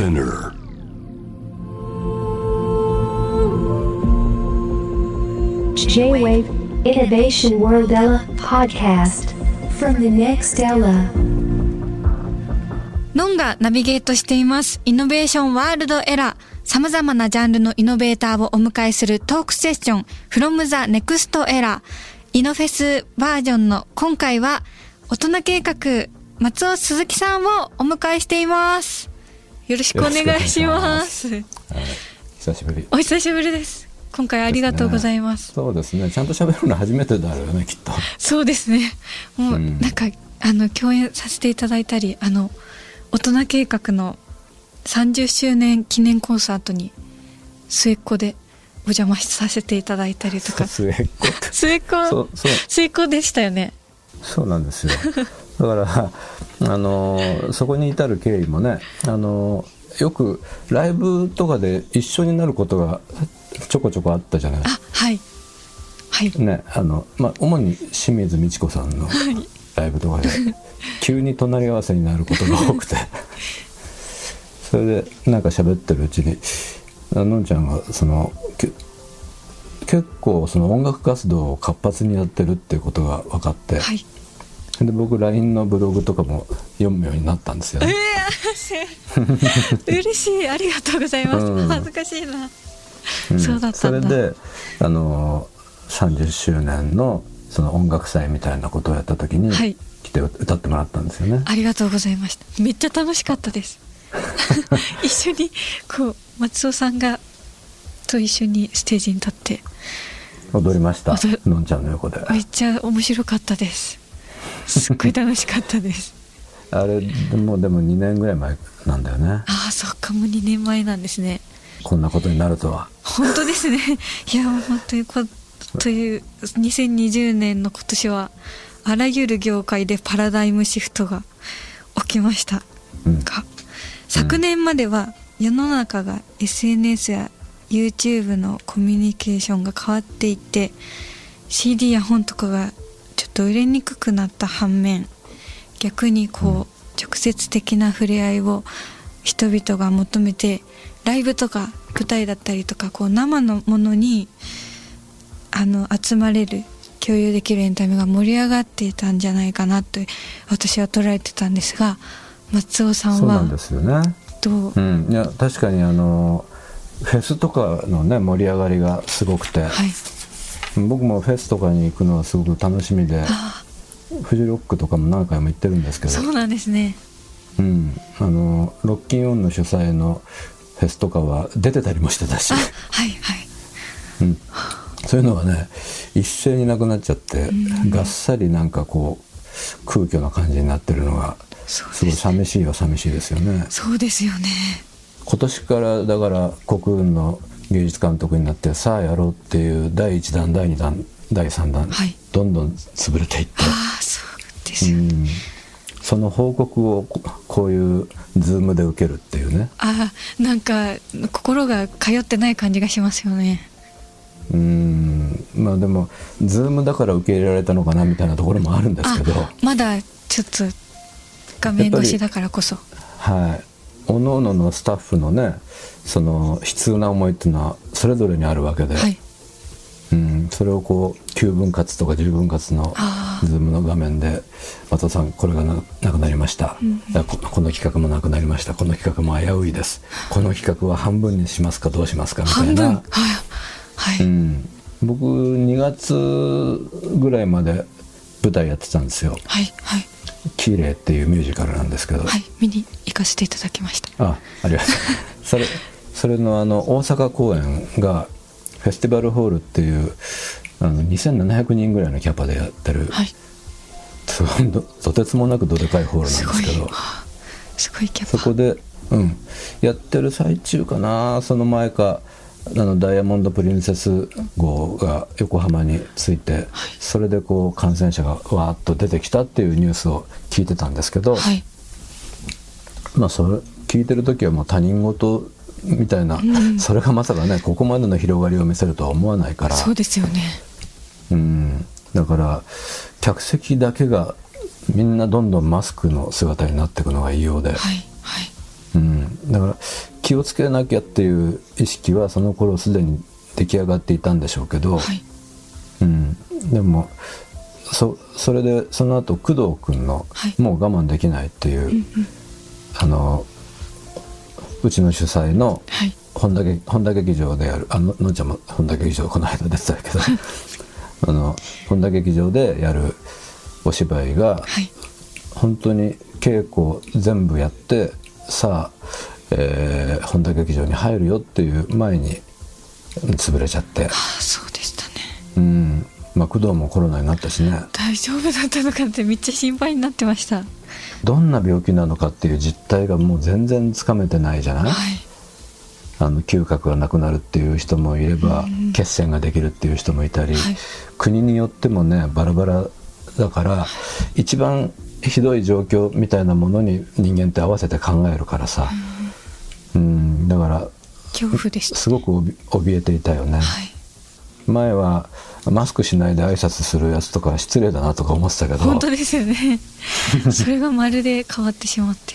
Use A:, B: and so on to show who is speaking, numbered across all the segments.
A: Spinner.
B: J-Wave Innovation World Ella podcast from the next Ella.
C: ノンがナビゲートしています。イノベーションワールドエラー。様々なジャンルのイノベーターをお迎えするトークセッション from the next era。イノフェスバージョンの今回は大人計画松尾鈴木さんをお迎えしています。よろしくお願いします。
D: 久しぶり
C: お久しぶりです。今回ありがとうございます。
D: そうですねちゃんと喋るの初めてだろうねきっと
C: そうですね。もう、
D: うん
C: なんか、あの、共演させていただいたり、あの、大人計画の30周年記念コンサートに、末っ子でお邪魔させていただいたりとか。
D: 末っ子
C: 末っ子、
D: そうそう
C: 末っ子でしたよね。
D: そうなんですよ だからあのそこに至る経緯もねあのよくライブとかで一緒になることがちょこちょこあったじゃない
C: あ、はい。はい。
D: ねあの、まあ、主に清水美智子さんのライブとかで 急に隣り合わせになることが多くて それでなんか喋ってるうちにあのんちゃんがそのけ結構その音楽活動を活発にやってるっていうことが分かって、
C: はい。
D: で僕 LINE のブログとかも読むようになったんですよ
C: え
D: ね。
C: ー、嬉しい。ありがとうございます。
D: うん
C: 恥ずかしいな。
D: うん
C: そうだった
D: それであの30周年のその音楽祭みたいなことをやった時に、
C: はい
D: 来て歌ってもらったんですよね。
C: ありがとうございました。めっちゃ楽しかったです。一緒にこう松尾さんがと一緒にステージに立って
D: 踊りましたのんちゃんの横で
C: めっちゃ面白かったです。すっごい楽しかったです。
D: あれもうでも2年ぐらい前なんだよね
C: ああそっかもう2年前なんですね。
D: こんなことになるとは
C: 本当ですね。いや本当にこという2020年の今年はあらゆる業界でパラダイムシフトが起きました。
D: うん
C: か昨年までは世の中が SNS や YouTube のコミュニケーションが変わっていって CD や本とかがと売れにくくなった反面逆にこう直接的な触れ合いを人々が求めてライブとか舞台だったりとかこう生のものにあの集まれる共有できるエンタメが盛り上がっていたんじゃないかなと私は捉えてたんですが松尾さんは
D: そうなんですよね。
C: どう、
D: うん。いや確かにあのフェスとかのね盛り上がりがすごくて、
C: はい
D: 僕もフェスとかに行くのはすごく楽しみで
C: あ
D: フジロックとかも何回も行ってるんですけど。
C: そうなんですね。
D: うん、あのロッキンオンの主催のフェスとかは出てたりもしてたし。
C: あ、はいはい。
D: うん、そういうのがね一斉になくなっちゃって、がっさりなんかこう空虚な感じになってるのがすごい寂しいは寂しいですよね。
C: そうですよね。
D: 今年からだから国運の芸術監督になってさあやろうっていう第1弾第2弾第3弾、
C: はい。
D: どんどん潰れていって、
C: ああそう
D: ん、その報告をここういうズームで受けるっていうね。
C: ああなんか心が通ってない感じがしますよね。
D: うん。まあでもズームだから受け入れられたのかなみたいなところもあるんですけど。
C: あまだちょっと画面越しだからこそ。
D: はいおのおののスタッフのねその悲痛な思いっていうのはそれぞれにあるわけで、
C: はい。
D: うん、それをこう9分割とか10分割のズームの画面で「松尾さんこれがななくなりました、だからここの企画もなくなりました。この企画も危ういです。この企画は半分にしますかどうしますか」みたいな、
C: はい、
D: うん、僕2月ぐらいまで舞台やってたんですよ。
C: はいはい「
D: 綺麗っていうミュージカルなんですけど、
C: はい見に行かせていただきました。
D: あありがとう。それそれのあの大阪公演がフェスティバルホールっていうあの2700人ぐらいのキャパでやってる、
C: はい。
D: とてつもなくどでかいホールなん
C: すごい
D: ですけど。
C: はあすごいキャパ。
D: そこで、うん、やってる最中かなその前かあのダイヤモンド・プリンセス号が横浜に着いて、それでこう感染者がわーっと出てきたっていうニュースを聞いてたんですけど、
C: はい。
D: まあそれ聞いてる時はもう他人事みたいな、それがまさかねここまでの広がりを見せるとは思わないから。
C: そうですよね。
D: うん、だから客席だけがみんなどんどんマスクの姿になっていくのが異様で、
C: はいはい
D: うん、だから気をつけなきゃっていう意識はその頃すでに出来上がっていたんでしょうけど、
C: はい。
D: うん、でもそそれでその後工藤君の
C: はい。
D: もう我慢できないっていう、
C: うんうん。
D: あのうちの主催の
C: はい。
D: 本田劇本田劇場でやるあののんちゃんも本田劇場この間出てたけど あの本田劇場でやるお芝居が
C: はい。
D: 本当に稽古全部やってさあ、えー本田劇場に入るよっていう前にうん潰れちゃって。
C: ああそうでしたね。
D: うん。まあ工藤もコロナになったしね。
C: 大丈夫だったのかってめっちゃ心配になってました。
D: どんな病気なのかっていう実態がもう全然つかめてないじゃない、
C: はい。
D: あの嗅覚がなくなるっていう人もいれば、
C: うん
D: 血栓ができるっていう人もいたり、
C: はい。
D: 国によってもねバラバラだから一番ひどい状況みたいなものに人間って合わせて考えるからさ、うん、だから
C: 恐怖でした
D: すごくおび怯えていたよね、
C: はい。
D: 前はマスクしないで挨拶するやつとか失礼だなとか思ってたけど
C: 本当ですよね。それがまるで変わってしまって。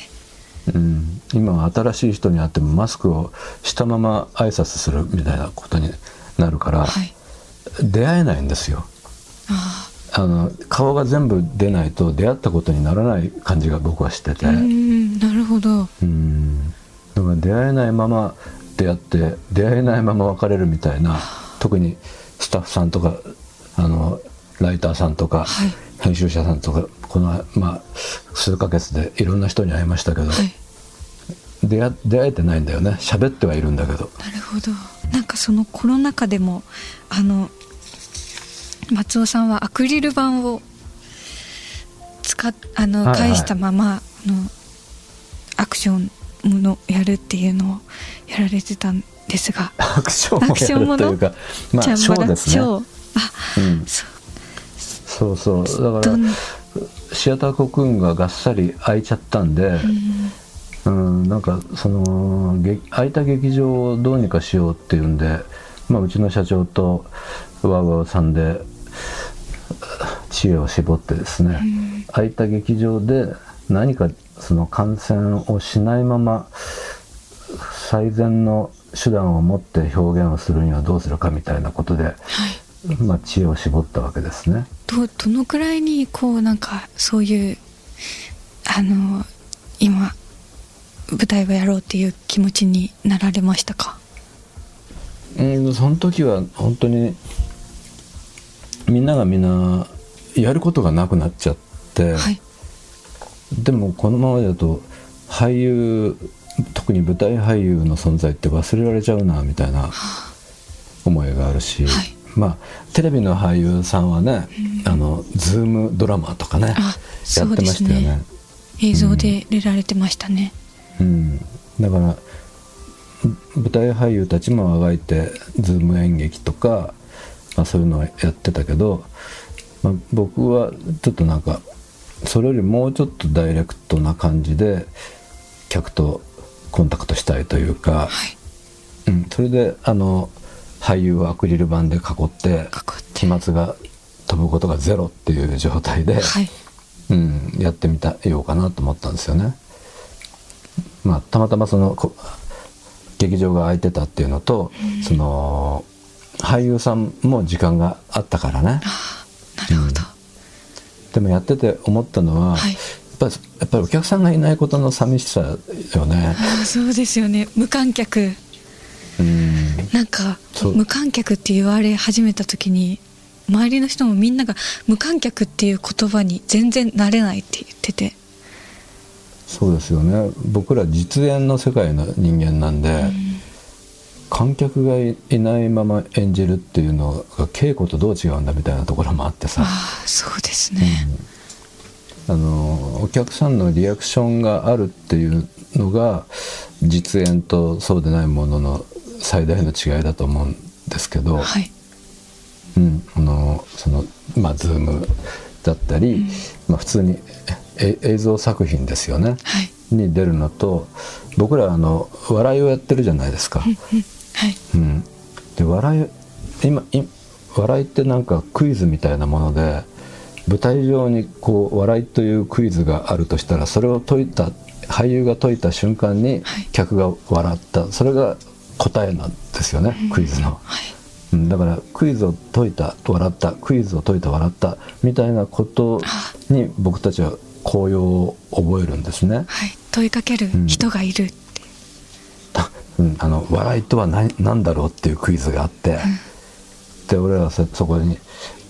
D: うん、今は新しい人に会ってもマスクをしたまま挨拶するみたいなことになるから、
C: はい。
D: 出会えないんですよ。
C: あ
D: あの顔が全部出ないと出会ったことにならない感じが僕はしてて。
C: なるほど。
D: うん。だから出会えないまま出会って出会えないまま別れるみたいな特にスタッフさんとかあのライターさんとか、
C: はい。
D: 編集者さんとかこの、まあ、数ヶ月でいろんな人に会いましたけど、
C: はい。
D: 出会出会えてないんだよね。喋ってはいるんだけど。
C: なるほど。なんかそのコロナ禍でもあの松尾さんはアクリル板を使っあの、
D: はいはい。
C: 返したままあのアクションものやるっていうのをやられてたんですが。
D: アクション
C: もの
D: やるというかまあショーですね。
C: あ
D: うん、
C: そう。
D: そうそう。だからシアターコクーンががっさり開いちゃったんで、うん、なんかそのげ空いた劇場をどうにかしようっていうんで、まあ、うちの社長とワウワウさんで知恵を絞ってですね、空いた劇場で何かその感染をしないまま最善の手段を持って表現をするにはどうするかみたいなことで、
C: はい。
D: まあ、知恵を絞ったわけですね。
C: どどのくらいにこうなんかそういうあの今舞台をやろうっていう気持ちになられましたか？
D: うん、その時は本当にみんながみんなやることがなくなっちゃって、
C: はい。
D: でもこのままだと俳優特に舞台俳優の存在って忘れられちゃうなみたいな思いがあるし、
C: はい。
D: まあテレビの俳優さんはね、あのズームドラマとかね
C: あ
D: やってましたよね。
C: 映像で出られてましたね、
D: うん、だから舞台俳優たちもあがいてズーム演劇とか、まあ、そういうのをやってたけど、まあ、僕はちょっとなんかそれよりもうちょっとダイレクトな感じで客とコンタクトしたいというか、
C: はい。
D: うん、それであの俳優をアクリル板で囲って飛沫が飛ぶことがゼロっていう状態で、
C: はい。
D: うん、やってみたようかなと思ったんですよね。まあたまたまそのこ劇場が空いてたっていうのと、その俳優さんも時間があったからね。
C: なるほど、
D: でもやってて思ったのは、
C: はい。
D: やっぱりやっぱりお客さんがいないことの寂しさよね。
C: あそうですよね。無観客。
D: うん、
C: なんか無観客って言われ始めた時に周りの人もみんなが無観客っていう言葉に全然慣れないって言ってて。
D: そうですよね。僕ら実演の世界の人間なんで。観客がいいないまま演じるっていうのが稽古とどう違うんだみたいなところもあってさ、
C: ああそうですね、
D: あのお客さんのリアクションがあるっていうのが実演とそうでないものの最大の違いだと思うんですけど、
C: はい。
D: うん、あのそのまあズームだったり、まあ、普通にえ映像作品ですよね、
C: はい。
D: に出るのと僕らあの笑いをやってるじゃないですか。
C: うんはい。
D: うん、で笑い今い笑いってなんかクイズみたいなもので舞台上にこう笑いというクイズがあるとしたらそれを解いた俳優が解いた瞬間に
C: はい。
D: 客が笑った、それが答えなんですよね、クイズの。
C: はい。
D: うん。だからクイズを解いた笑ったクイズを解いた笑ったみたいなことに僕たちは高揚を覚えるんですね。
C: はい。問いかける人がいるって、
D: うん、あの笑いとは何何だろうっていうクイズがあって、で俺らはそそこに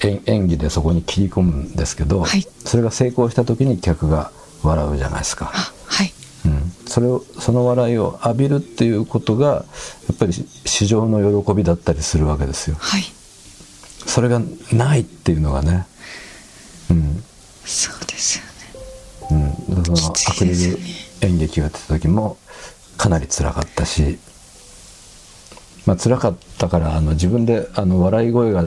D: 演演技でそこに切り込むんですけど、
C: はい。
D: それが成功した時に客が笑うじゃないですか。
C: あはい。
D: うん、それをその笑いを浴びるっていうことがやっぱり市場の喜びだったりするわけですよ。
C: はい。
D: それがないっていうのがね、うん。
C: そうですよね。
D: うん、そのアクリル演劇が出た時もかなり辛かったし、まあ辛かったからあの自分であの笑い声が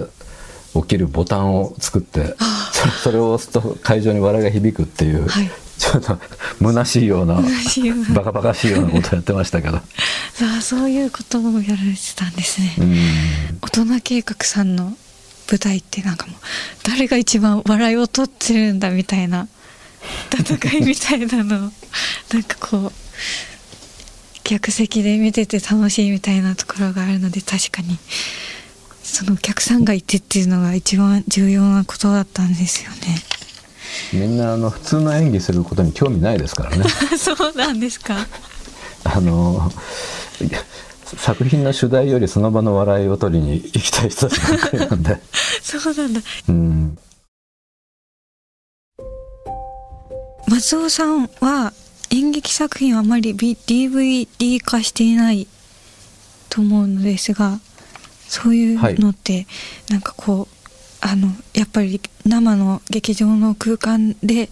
D: 起きるボタンを作ってそそれを押すと会場に笑いが響くっていう、
C: はい。
D: ちょっと虚しいような
C: 虚しいような。
D: バカバカしいようなことやってましたけど。
C: ああそういうこともやられてたんですね、
D: うん。
C: 大人計画さんの舞台ってなんかもう誰が一番笑いを取ってるんだみたいな戦いみたいなのをなんかこう客席で見てて楽しいみたいなところがあるので確かにそのお客さんがいてっていうのが一番重要なことだったんですよね。
D: みんなあの普通の演技することに興味ないですからね
C: そうなんですか。
D: あの作品の主題よりその場の笑いを取りに行きたい人たちばっかりなんで
C: そうなんだ。
D: うん
C: 松尾さんは作品はあまり DVD 化していないと思うのですがそういうのってなんかこうあのやっぱり生の劇場の空間で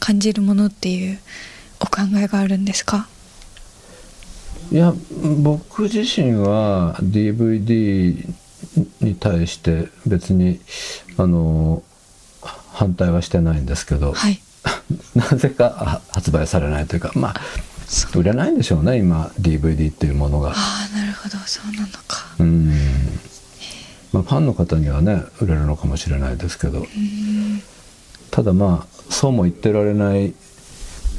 C: 感じるものっていうお考えがあるんですか？
D: いや僕自身は DVD に対して別にあの反対はしてないんですけど、
C: はい
D: なぜかあ発売されないというかまあ売れないんでしょうね今 DVD っていうものが。
C: ああなるほどそうなのか。
D: うん。まあ、ファンの方にはね売れるのかもしれないですけど。
C: うん。
D: ただまあそうも言ってられない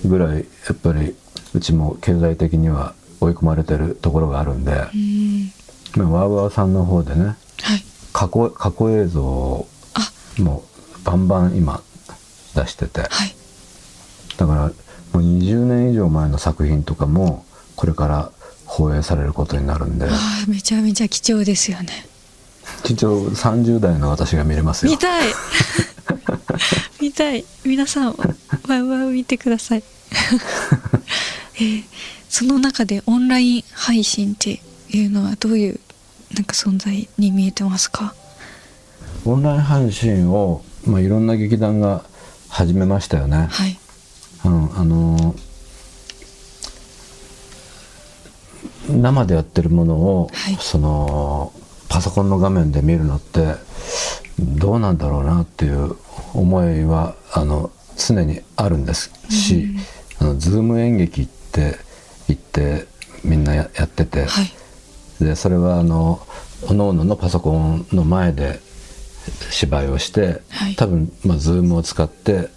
D: ぐらいやっぱりうちも経済的には追い込まれてるところがあるんで、
C: うん。
D: まあ、ワーワーさんの方でね
C: はい。
D: 過去過去映像を
C: あ。
D: もうバンバン今出してて。
C: はい
D: だからもう20年以上前の作品とかもこれから放映されることになるんで。
C: ああめちゃめちゃ貴重ですよね。
D: 一応30代の私が見れますよ。
C: 見たい。見たい。皆さんワウワウ見てください。えーその中でオンライン配信っていうのはどういうなんか存在に見えてますか？
D: オンライン配信を、まあ、いろんな劇団が始めましたよね。
C: はい
D: うん、あのー生でやってるものを、
C: はい。
D: そのパソコンの画面で見るのってどうなんだろうなっていう思いはあの常にあるんですし、あのズーム演劇って言ってみんなややってて、
C: はい。
D: でそれはあの各々のパソコンの前で芝居をして、
C: はい。
D: 多分、まあ、ズームを使って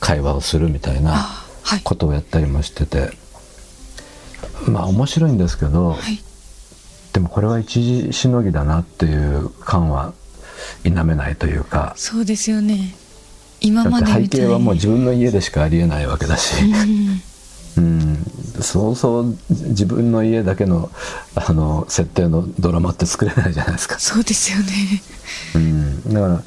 D: 会話をするみたいなことをやったりもしてて。まあ面白いんですけど、
C: はい。
D: でもこれは一時しのぎだなっていう感は否めないというか。
C: そうですよね。今までみたい
D: 景はもう自分の家でしかありえないわけだし、
C: うん。
D: うん、そうそう自分の家だけのあの設定のドラマって作れないじゃないですか。
C: そうですよね。
D: うん、だから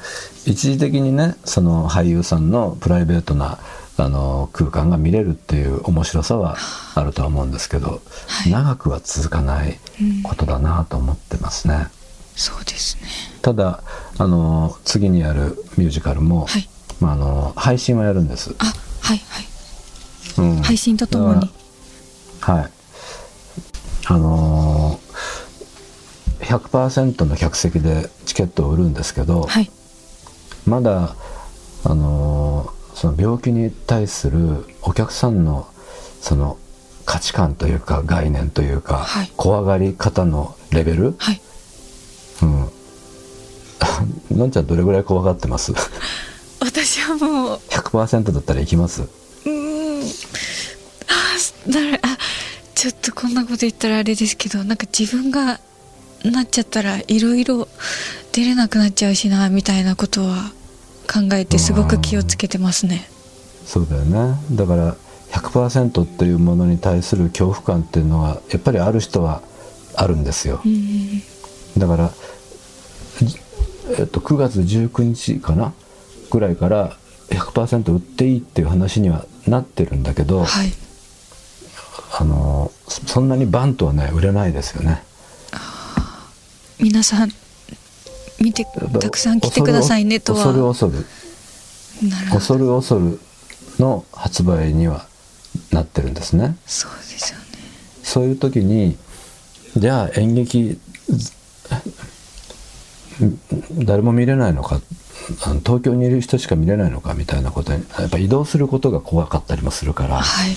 D: 一時的にねその俳優さんのプライベートなあの空間が見れるっていう面白さはあ。るとは思うんですけど、
C: はい。
D: 長くは続かないことだなと思ってますね。
C: そうですね。
D: ただあの次にやるミュージカルも、
C: はい。
D: まあ、あの配信はやるんです。
C: あはいはい。
D: うん。
C: 配信とともに。
D: はい。あのー100%の客席でチケットを売るんですけど、
C: はい
D: まだあのーその病気に対するお客さんのその価値観というか概念というか、
C: はい。
D: 怖がり方のレベル、
C: はい。
D: うん、のんちゃんどれぐらい怖がってます？
C: 私はもう
D: ?100% だったら行きます。
C: うーん。ああちょっとこんなこと言ったらあれですけどなんか自分がなっちゃったらいろいろ出れなくなっちゃうしなみたいなことは考えてすごく気をつけてますね。
D: そうだよね。だから100%っていうものに対する恐怖感っていうのはやっぱりある人はあるんですよ、
C: うん
D: だから、じえっと、9月19日かなぐらいから100%売っていいっていう話にはなってるんだけど、
C: はい。
D: あのそそんなにバンとはね売れないですよね
C: 皆さん見てたくさん来てくださいねとは。
D: 恐る恐る。恐る恐るの発売にはなってるんですね。
C: そうですよね。
D: そういう時にじゃあ演劇ん誰も見れないのか東京にいる人しか見れないのかみたいなことにやっぱ移動することが怖かったりもするから、
C: はい。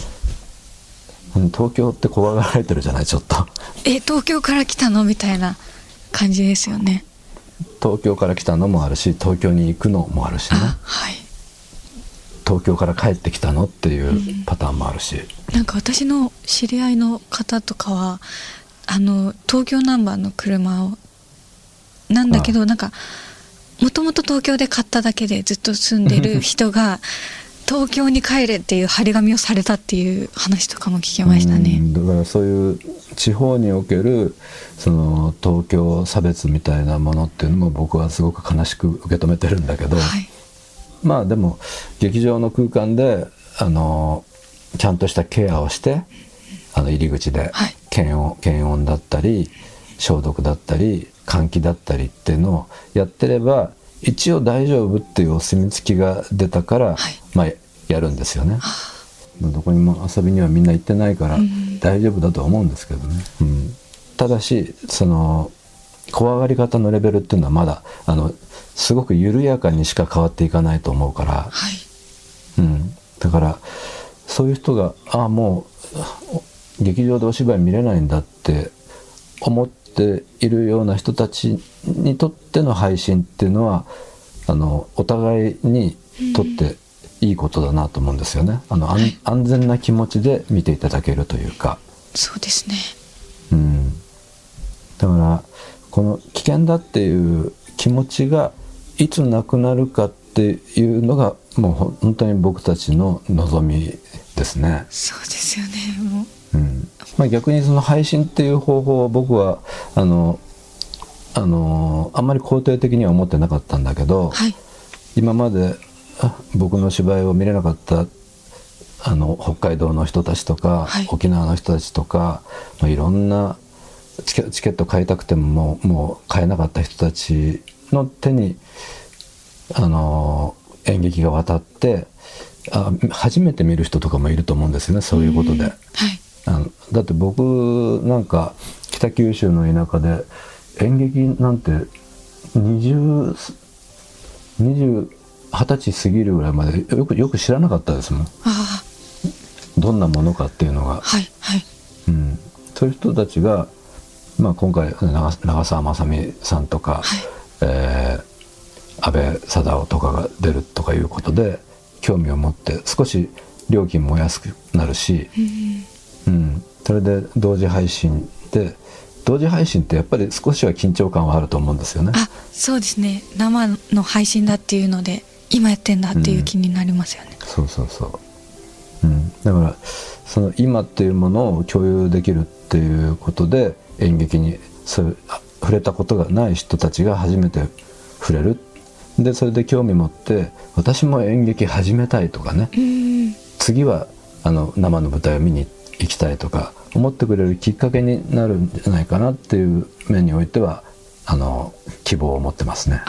D: うん東京って怖がられてるじゃないちょっと。
C: え東京から来たの？みたいな感じですよね。
D: 東京から来たのもあるし東京に行くのもあるしね。
C: あはい。
D: 東京から帰ってきたのっていうパターンもあるし、
C: なんか私の知り合いの方とかはあの東京ナンバーの車をなんだけどなんかもともと東京で買っただけでずっと住んでる人が 東京に帰れっていう張り紙をされたっていう話とかも聞きました
D: う
C: ね
D: んだからそういう地方におけるその東京差別みたいなものっていうのも僕はすごく悲しく受け止めてるんだけど、
C: はい。
D: まあでも劇場の空間であのちゃんとしたケアをしてあの入り口で
C: はい。
D: 検温検温だったり消毒だったり換気だったりっていうのをやってれば一応大丈夫っていうお墨付きが出たから、
C: はい
D: まあやるんですよね。まあ。どこにも遊びにはみんな行ってないから
C: うん。
D: 大丈夫だとは思うんですけどね。うん。ただしその怖がり方のレベルっていうのはまだあのすごく緩やかにしか変わっていかないと思うから、
C: はい。
D: うん、だからそういう人がああもうお劇場でお芝居見れないんだって思っているような人たちにとっての配信っていうのはあのお互いにとっていいことだなと思うんですよね。あの安安全な気持ちで見ていただけるというか。
C: そうですね
D: うん、だからこの危険だっていう気持ちがいつなくなるかっていうのがもう本当に僕たちの望みですね。
C: そうですよねもう
D: うんまあ、逆にその配信っていう方法を僕はあのあのあんまり肯定的には思ってなかったんだけど、
C: はい
D: 今まであ僕の芝居を見れなかったあの北海道の人たちとか、
C: はい。
D: 沖縄の人たちとか、まあ、いろんなチケチケット買いたくてももうもう買えなかった人たちの手にあの演劇が渡ってあ初めて見る人とかもいると思うんですよねそういうことで。
C: はい。
D: あのだって僕なんか北九州の田舎で演劇なんて20 20 20歳過ぎるぐらいまでよくよく知らなかったですもん。どんなものかっていうのが、
C: はいはい。
D: うん、そういう人たちが、まあ、今回長長澤まさみさんとか、
C: はい。
D: えー安倍貞夫とかが出るとかいうことで興味を持って少し料金も安くなるし、
C: うん。
D: うん、それで同時配信で同時配信ってやっぱり少しは緊張感はあると思うんですよね。
C: あそうですね。生の配信だっていうので今やってんだっていう気になりますよね、
D: そうそうそう、うん、だからその今っていうものを共有できるっていうことで演劇にそ触れたことがない人たちが初めて触れる。でそれで興味持って私も演劇始めたいとかね。
C: うん。
D: 次はあの生の舞台を見に行きたいとか思ってくれるきっかけになるんじゃないかなっていう面においてはあの希望を持ってますね。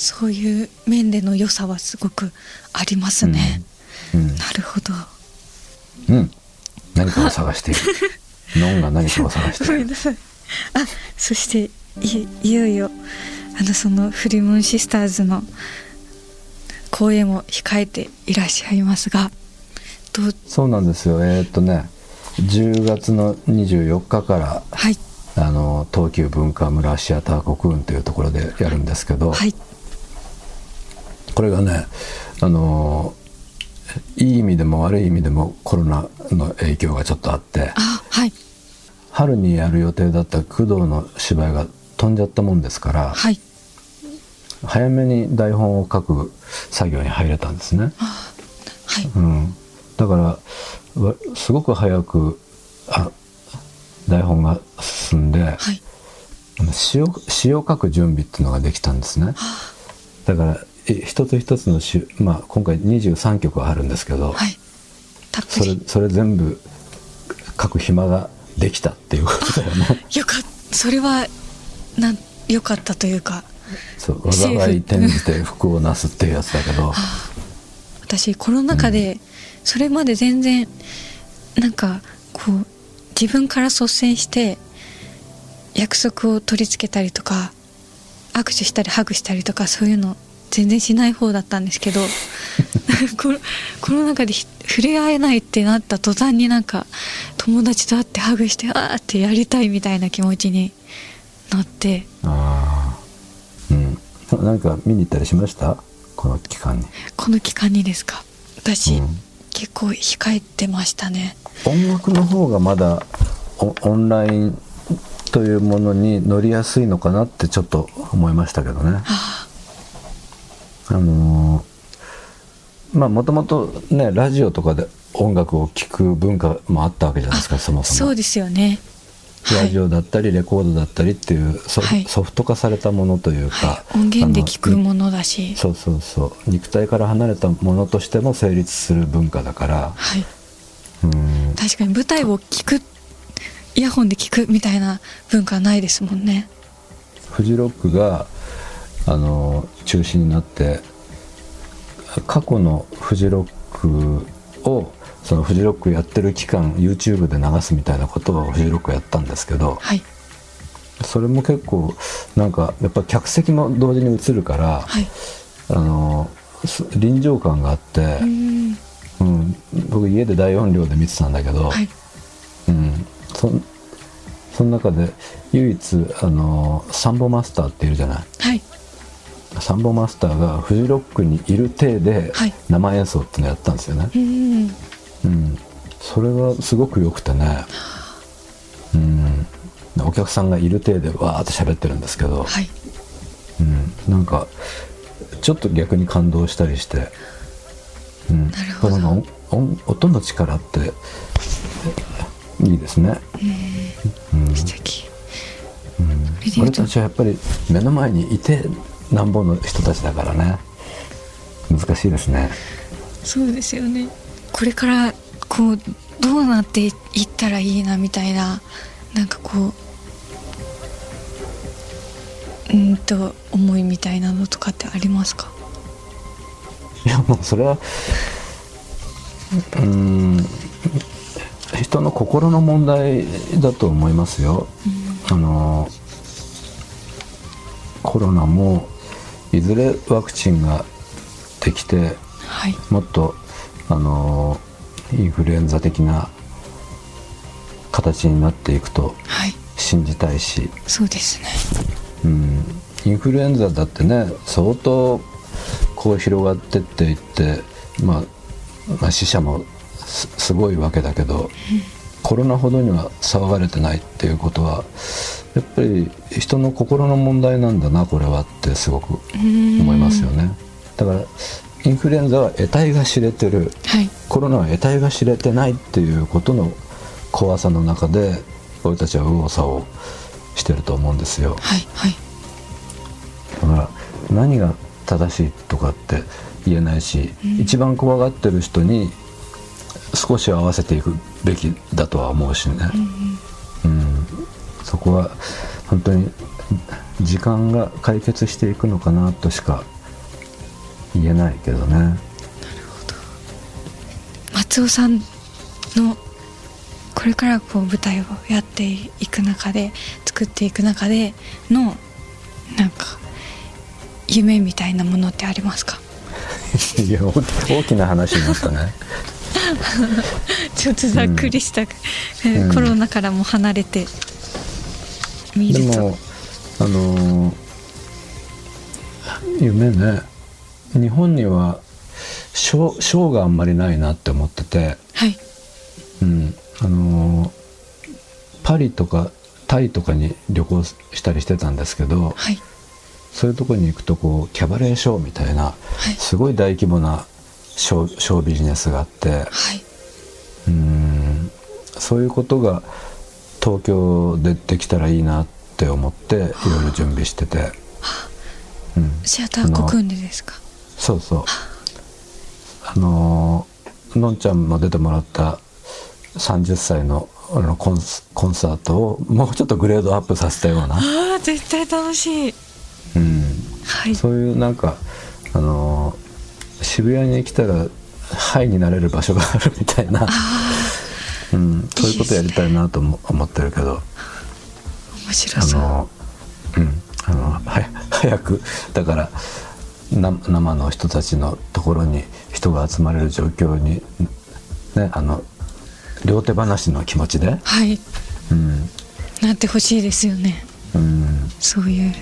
C: あそういう面での良さはすごくありますね、
D: うん。
C: なるほど。
D: うん、何かを探している。ノンが何かを探している。
C: あそしていいよいよあのそのフリムーンシスターズの公演も控えていらっしゃいますがどう？
D: そうなんですよ。えーっとね、10月の24日から
C: はい。
D: あの東急文化村シアターコクーンというところでやるんですけど、
C: はい
D: これがね、あのいい意味でも悪い意味でもコロナの影響がちょっとあって
C: あはい。
D: 春にやる予定だった工藤の芝居が飛んじゃったもんですから
C: はい。
D: 早めに台本を書く作業に入れたんですね、
C: はい。
D: うん、だからわすごく早くあ台本が進んで
C: はい。
D: 詩を詩を書く準備っていうのができたんですね。だからえ一つ一つの詩、まあ、今回23曲あるんですけど、
C: はい。
D: それ
C: り。
D: それ全部書く暇ができたっていうことだよね。
C: よかっそれはなんよかったというか
D: そう災い転じて福をなすっていうやつだけど。
C: 私コロナ禍でそれまで全然なんかこう自分から率先して約束を取り付けたりとか握手したりハグしたりとかそういうの全然しない方だったんですけどコロコロナ禍でひ触れ合えないってなった途端になんか友達と会ってハグしてあーってやりたいみたいな気持ちになって。
D: ああうん。何か見に行ったりしました？この期間に。
C: この期間にですか？私、
D: うん。
C: 結構控えてましたね。
D: 音楽の方がまだオオンラインというものに乗りやすいのかなってちょっと思いましたけどね。
C: あ
D: あのーまあもともとねラジオとかで音楽を聴く文化もあったわけじゃないですかそもそも。
C: そうですよね。はい。
D: ラジオだったりレコードだったりっていうソ,、
C: はい。
D: ソフト化されたものというか、
C: はい、音源で聞くものだし。
D: そうそうそう。肉体から離れたものとしても成立する文化だから。
C: はい。
D: うん。
C: 確かに舞台を聞くイヤホンで聞くみたいな文化はないですもんね。
D: フジロックがあの中止になって過去のフジロックをそのフジロックやってる期間 YouTube で流すみたいなことをフジロックやったんですけど
C: はい。
D: それも結構なんかやっぱ客席も同時に映るから、
C: はい。
D: あのす臨場感があって
C: う、ーん。
D: うん、僕家で大音量で見てたんだけど、
C: はい。
D: うん、そんその中で唯一あのサンボマスターっているじゃない。
C: はい
D: サンボマスターがフジロックにいる体で
C: はい。
D: 生演奏っていうのをやったんですよね、
C: うーん
D: うん、それがすごく良くてね、うん、お客さんがいる体でわーって喋ってるんですけど、
C: はい。
D: うん、なんかちょっと逆に感動したりして、うん、
C: なるほど。
D: 音の力っていいですね、うん。
C: 素敵。
D: うん。俺たちはやっぱり目の前にいてなんぼの人たちだからね。難しいですね。
C: そうですよね。これからこうどうなっていったらいいなみたいな。なんかこううーんと思いみたいなのとかってありますか？
D: いやもうそれはうん人の心の問題だと思いますよ、あのコロナもいずれワクチンができて
C: はい。
D: もっとあのインフルエンザ的な形になっていくと
C: はい。
D: 信じたいし、
C: そうですね。
D: うん、インフルエンザだってね相当こう広がってっていって、まあ、まあ死者もすすごいわけだけど、コロナほどには騒がれてないっていうことはやっぱり人の心の問題なんだなこれはってすごく思いますよね。だからインフルエンザは得体が知れてる。
C: はい。
D: コロナは得体が知れてないっていうことの怖さの中で俺たちは右往左往してると思うんですよ。
C: はいはい。
D: だから何が正しいとかって言えないし、一番怖がってる人に少し合わせていくべきだとは思うしね、うんそこは本当に時間が解決していくのかなとしか言えないけどね。
C: 松尾さんのこれからこう舞台をやっていく中で作っていく中でのなんか夢みたいなものってありますか？
D: いや大大きな話になったね。
C: ちょっとざっくりした、
D: ん。
C: コロナからも離れて
D: でもあのー夢ね日本にはショーショーがあんまりないなって思ってて、
C: はい。
D: うん。あのーパリとかタイとかに旅行したりしてたんですけど
C: はい。
D: そういうとこに行くとこうキャバレーショーみたいな
C: はい。
D: すごい大規模なショーショービジネスがあって
C: はい。
D: うん。そういうことが東京でできたらいいなって思っていろいろ準備してて、うん、
C: シアターコクーンでですか？
D: そうそう。あ。のーのんちゃんも出てもらった30歳のあのコンスコンサートをもうちょっとグレードアップさせたような、
C: ああ絶対楽しい。
D: うん、
C: はい。
D: そういうなんかあのー渋谷に来たらハイになれる場所があるみたいな、うん、そういうことやりたいなとも思ってるけど。
C: 面白そう。
D: あのうんあのはや早くだからな生の人たちのところに人が集まれる状況にねあの両手話の気持ちで。
C: はい。
D: うん。
C: なってほしいですよね。
D: うん。
C: そういう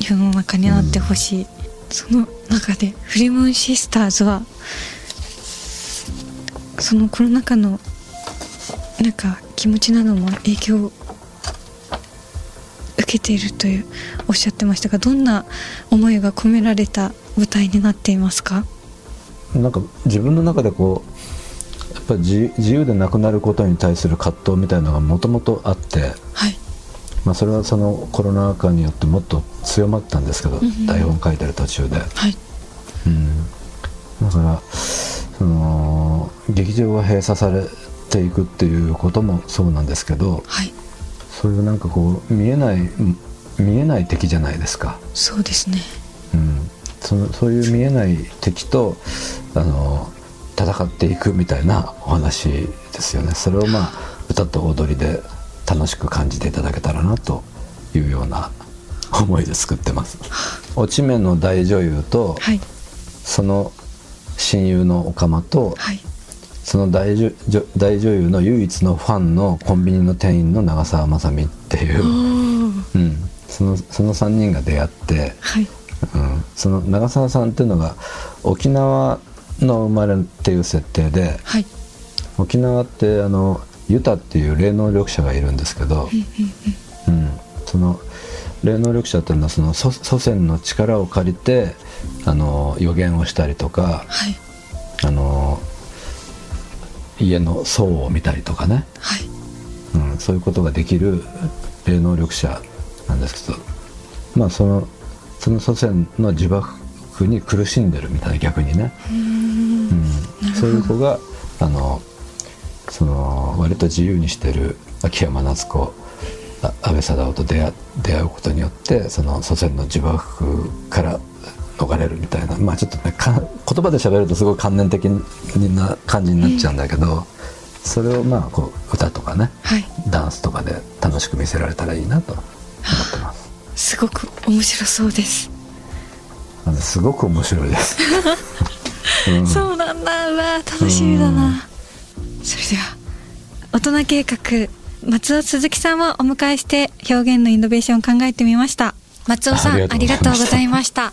C: 世の中になってほしい、その中でフリムーンシスターズはそのコロナ禍のなんか気持ちなども影響を受けているというおっしゃってましたがどんな思いが込められた舞台になっていますか？
D: なんか自分の中でこうやっぱり自自由でなくなることに対する葛藤みたいなのがもともとあって、
C: はい。
D: まあ、それはそのコロナ禍によってもっと強まったんですけど、
C: んうん。
D: 台本書いてる途中で。
C: はい。
D: うん、だからその劇場が閉鎖されていくっていうこともそうなんですけど
C: はい。
D: そういうなんかこう見えない見えない敵じゃないですか、
C: そうですね。
D: うん、そのそういう見えない敵とあの戦っていくみたいなお話ですよね。それをまあ歌と踊りで楽しく感じていただけたらなというような思いで作ってます。落ち目の大女優と、
C: はい。
D: その親友のオカマと
C: はい
D: その大女女大女優の唯一のファンのコンビニの店員の長澤まさみってい
C: お
D: う、
C: ー。
D: うん、そのその3人が出会って、
C: はい。
D: うん、その長澤さんっていうのが沖縄の生まれっていう設定で
C: はい。
D: 沖縄ってあのユタっていう霊能力者がいるんですけど、うん、その霊能力者っていうのはその祖祖先の力を借りてあの予言をしたりとか
C: はい。
D: あの家の層を見たりとかね、
C: はい。
D: うん、そういうことができる霊能力者なんですけど。まあそのその祖先の呪縛に苦しんでるみたいな逆にね、うん、そういう子があのその割と自由にしてる秋山夏子あ安倍貞夫と出会出会うことによってその祖先の呪縛から逃れるみたいな。まあちょっとねか言葉で喋るとすごい観念的な感じになっちゃうんだけど、それをまあこう歌とかね
C: はい。
D: ダンスとかで楽しく見せられたらいいなと思ってます。
C: すごく面白そうです、
D: すごく面白いです。うん。
C: そうなんだ。うわ楽しみだな。それでは大人計画松尾鈴木さんをお迎えして表現のイノベーションを考えてみました。松尾さん
D: あ
C: あり
D: りがとうご
C: ざい
D: ま
C: した。